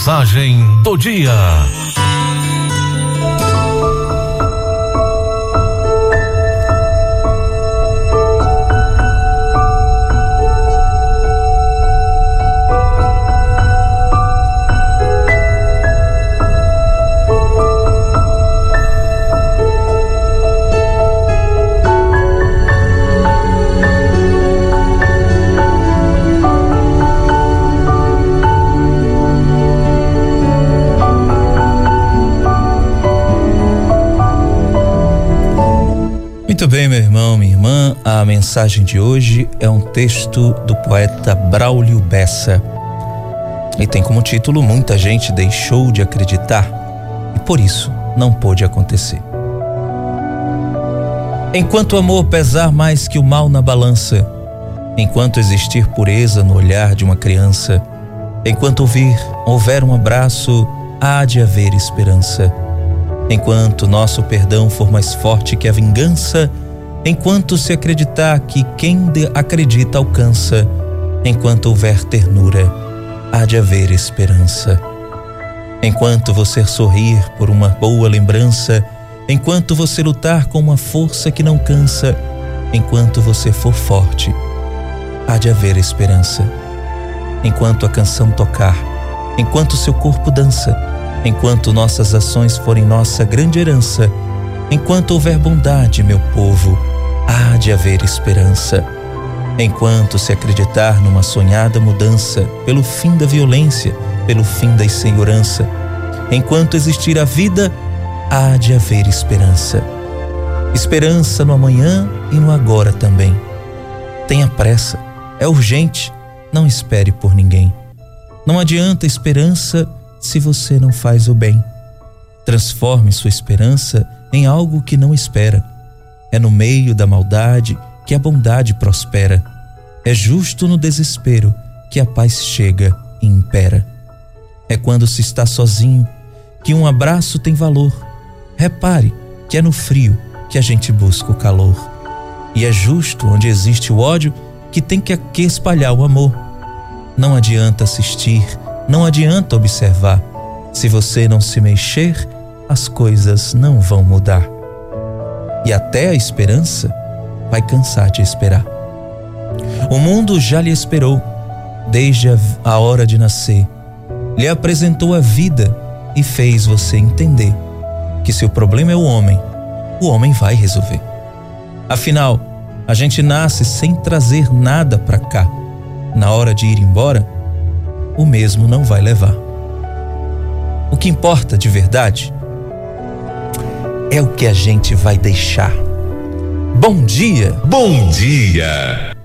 Mensagem do dia. Muito bem, meu irmão, minha irmã. A mensagem de hoje é um texto do poeta Braulio Bessa. E tem como título Muita gente deixou de acreditar e por isso não pôde acontecer. Enquanto o amor pesar mais que o mal na balança, enquanto existir pureza no olhar de uma criança, enquanto ouvir, houver um abraço, há de haver esperança Enquanto nosso perdão for mais forte que a vingança, enquanto se acreditar que quem acredita alcança, enquanto houver ternura, há de haver esperança. Enquanto você sorrir por uma boa lembrança, enquanto você lutar com uma força que não cansa, enquanto você for forte, há de haver esperança. Enquanto a canção tocar, enquanto seu corpo dança, enquanto nossas ações forem nossa grande herança, enquanto houver bondade, meu povo, há de haver esperança. Enquanto se acreditar numa sonhada mudança, pelo fim da violência, pelo fim da insegurança, enquanto existir a vida, há de haver esperança. Esperança no amanhã e no agora também. Tenha pressa, é urgente, não espere por ninguém. Não adianta esperança se você não faz o bem. Transforme sua esperança em algo que não espera. É no meio da maldade que a bondade prospera. É justo no desespero que a paz chega e impera. É quando se está sozinho que um abraço tem valor. Repare que é no frio que a gente busca o calor. E é justo onde existe o ódio que tem que espalhar o amor. Não adianta assistir não adianta observar. Se você não se mexer, as coisas não vão mudar. E até a esperança vai cansar de esperar. O mundo já lhe esperou desde a hora de nascer. Lhe apresentou a vida e fez você entender que se o problema é o homem, o homem vai resolver. Afinal, a gente nasce sem trazer nada para cá. Na hora de ir embora, o mesmo não vai levar. O que importa de verdade é o que a gente vai deixar. Bom dia! Bom dia!